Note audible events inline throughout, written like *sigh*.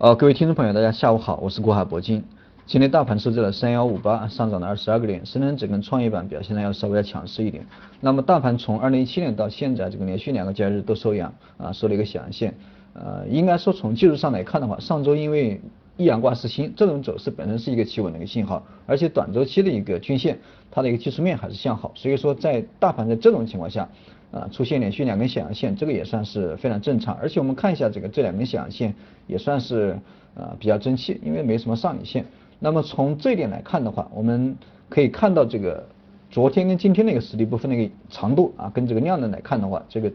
呃，各位听众朋友，大家下午好，我是国海铂金。今天大盘收在了三幺五八，上涨了二十二个点，深成指跟创业板表现呢要稍微要强势一点。那么大盘从二零一七年到现在，这个连续两个交易日都收阳啊，收了一个小阳线。呃，应该说从技术上来看的话，上周因为一阳挂四星，这种走势本身是一个企稳的一个信号，而且短周期的一个均线，它的一个技术面还是向好，所以说在大盘在这种情况下。啊，出现连续两根小阳线，这个也算是非常正常。而且我们看一下这个这两根小阳线，也算是呃比较争气，因为没什么上影线。那么从这一点来看的话，我们可以看到这个昨天跟今天那个实力部分那个长度啊，跟这个量能来看的话，这个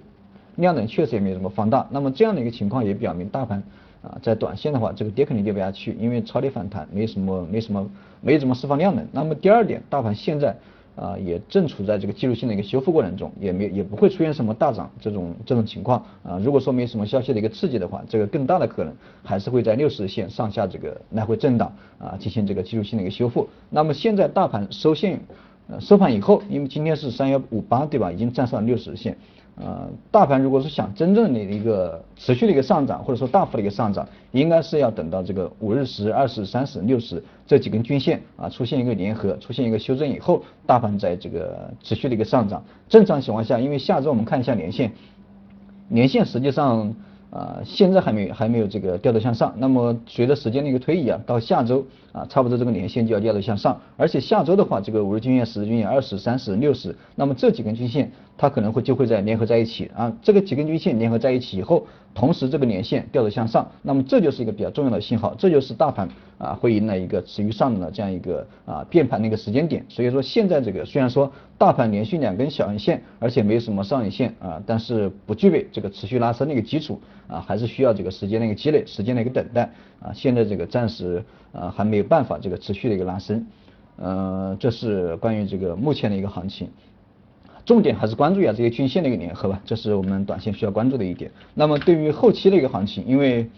量能确实也没有什么放大。那么这样的一个情况也表明大盘啊在短线的话，这个跌肯定跌不下去，因为超跌反弹没什么没什么没怎么释放量能。那么第二点，大盘现在。啊，也正处在这个技术性的一个修复过程中，也没也不会出现什么大涨这种这种情况啊。如果说没什么消息的一个刺激的话，这个更大的可能还是会在六十日线上下这个来回震荡啊，进行这个技术性的一个修复。那么现在大盘收线呃收盘以后，因为今天是三幺五八对吧，已经站上了六十日线。呃，大盘如果是想真正的一个持续的一个上涨，或者说大幅的一个上涨，应该是要等到这个五日十、二十、三十、六十这几根均线啊出现一个联合，出现一个修正以后，大盘在这个持续的一个上涨。正常情况下，因为下周我们看一下年线，年线实际上。啊，现在还没还没有这个掉头向上，那么随着时间的一个推移啊，到下周啊，差不多这个年线就要掉头向上，而且下周的话，这个五日均线、十日均线、二十、三十、六十，那么这几根均线它可能会就会在联合在一起。啊，这个几根均线联合在一起以后，同时这个年线掉头向上，那么这就是一个比较重要的信号，这就是大盘啊会迎来一个持续上涨的这样一个啊变盘的一个时间点，所以说现在这个虽然说大盘连续两根小阴线，而且没有什么上影线啊，但是不具备这个持续拉升的一个基础。啊，还是需要这个时间的一个积累，时间的一个等待啊。现在这个暂时啊还没有办法这个持续的一个拉升，呃，这是关于这个目前的一个行情，重点还是关注一下这些均线的一个联合吧，这是我们短线需要关注的一点。那么对于后期的一个行情，因为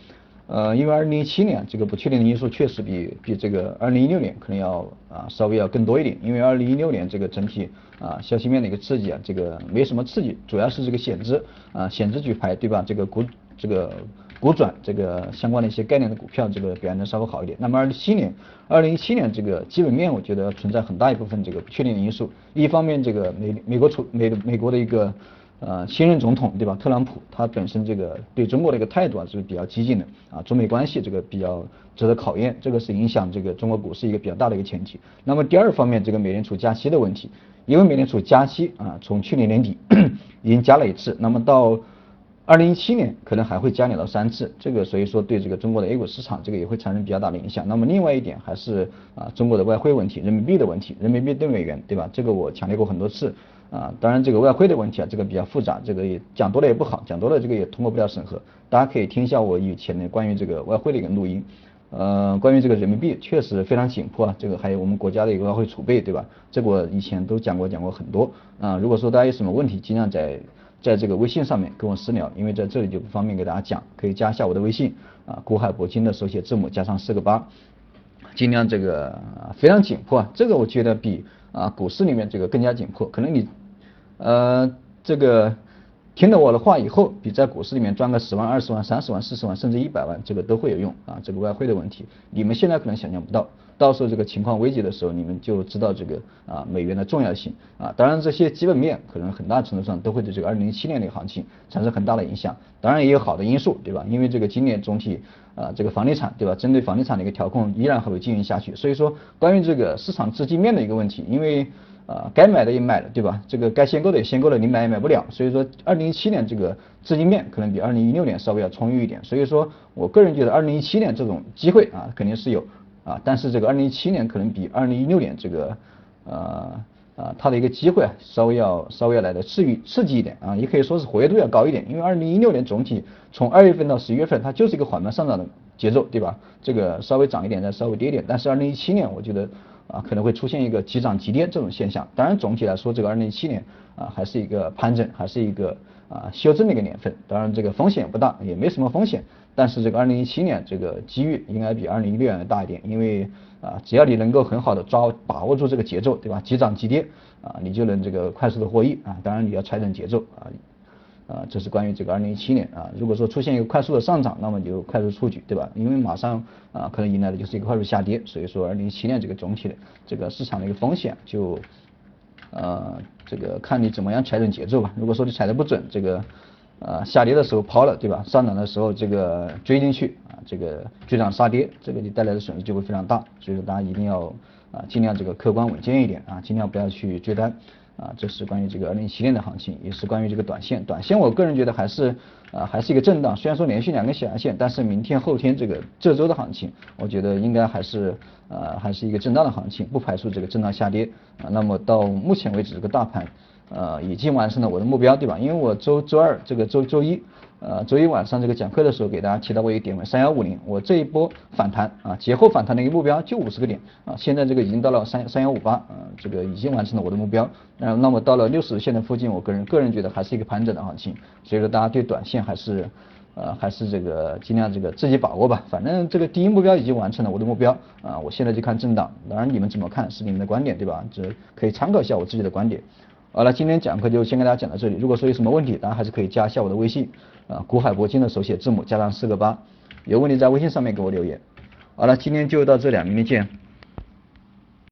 呃因为二零一七年这个不确定的因素确实比比这个二零一六年可能要啊稍微要更多一点，因为二零一六年这个整体啊消息面的一个刺激啊这个没什么刺激，主要是这个险资啊险资举牌对吧？这个股。这个股转这个相关的一些概念的股票，这个表现的稍微好一点。那么二零一七年，二零一七年这个基本面，我觉得存在很大一部分这个不确定的因素。一方面，这个美美国出美美国的一个呃新任总统对吧，特朗普他本身这个对中国的一个态度啊是比较激进的啊，中美关系这个比较值得考验，这个是影响这个中国股市一个比较大的一个前提。那么第二方面，这个美联储加息的问题，因为美联储加息啊，从去年年底 *coughs* 已经加了一次，那么到二零一七年可能还会加两到三次，这个所以说对这个中国的 A 股市场这个也会产生比较大的影响。那么另外一点还是啊中国的外汇问题，人民币的问题，人民币兑美元，对吧？这个我强调过很多次啊。当然这个外汇的问题啊，这个比较复杂，这个也讲多了也不好，讲多了这个也通过不了审核。大家可以听一下我以前的关于这个外汇的一个录音。呃，关于这个人民币确实非常紧迫啊，这个还有我们国家的一个外汇储备，对吧？这个我以前都讲过讲过很多啊。如果说大家有什么问题，尽量在。在这个微信上面跟我私聊，因为在这里就不方便给大家讲，可以加一下我的微信啊，国海铂金的手写字母加上四个八，尽量这个非常紧迫啊，这个我觉得比啊股市里面这个更加紧迫，可能你呃这个听了我的话以后，比在股市里面赚个十万、二十万、三十万、四十万甚至一百万，这个都会有用啊，这个外汇的问题，你们现在可能想象不到。到时候这个情况危急的时候，你们就知道这个啊美元的重要性啊。当然这些基本面可能很大程度上都会对这个二零一七年的行情产生很大的影响。当然也有好的因素，对吧？因为这个今年总体啊这个房地产，对吧？针对房地产的一个调控依然还会进行下去。所以说关于这个市场资金面的一个问题，因为啊该买的也买了，对吧？这个该限购的也限购了，你买也买不了。所以说二零一七年这个资金面可能比二零一六年稍微要充裕一点。所以说我个人觉得二零一七年这种机会啊肯定是有。啊，但是这个二零一七年可能比二零一六年这个呃啊它的一个机会啊稍微要稍微要来的刺激刺激一点啊，也可以说是活跃度要高一点，因为二零一六年总体从二月份到十一月份它就是一个缓慢上涨的节奏，对吧？这个稍微涨一点再稍微跌一点，但是二零一七年我觉得啊可能会出现一个急涨急跌这种现象。当然总体来说，这个二零一七年啊还是一个盘整，还是一个啊修正的一个年份。当然这个风险不大，也没什么风险。但是这个二零一七年这个机遇应该比二零一六年大一点，因为啊只要你能够很好的抓把握住这个节奏，对吧？急涨急跌啊，你就能这个快速的获益啊。当然你要踩准节奏啊。啊，这是关于这个二零一七年啊，如果说出现一个快速的上涨，那么你就快速出局，对吧？因为马上啊可能迎来的就是一个快速下跌，所以说二零一七年这个总体的这个市场的一个风险就呃这个看你怎么样踩准节奏吧。如果说你踩的不准，这个呃下跌的时候抛了，对吧？上涨的时候这个追进去啊，这个追涨杀跌，这个你带来的损失就会非常大，所以说大家一定要啊尽量这个客观稳健一点啊，尽量不要去追单。啊，这是关于这个二零一七年的行情，也是关于这个短线。短线我个人觉得还是啊，还是一个震荡。虽然说连续两根小阳线，但是明天后天这个这周的行情，我觉得应该还是呃还是一个震荡的行情，不排除这个震荡下跌。啊，那么到目前为止，这个大盘呃已经完成了我的目标，对吧？因为我周周二这个周周一。呃，周一晚上这个讲课的时候给大家提到过一个点位三幺五零，我这一波反弹啊，节后反弹的一个目标就五十个点啊，现在这个已经到了三三幺五八，啊，这个已经完成了我的目标。那那么到了六十线的附近，我个人个人觉得还是一个盘整的行情，所以说大家对短线还是呃还是这个尽量这个自己把握吧。反正这个第一目标已经完成了我的目标啊，我现在就看震荡，当然你们怎么看是你们的观点对吧？这可以参考一下我自己的观点。好了，今天讲课就先跟大家讲到这里。如果说有什么问题，大家还是可以加一下我的微信，啊，古海铂金的手写字母加上四个八，有问题在微信上面给我留言。好了，今天就到这里，明天见。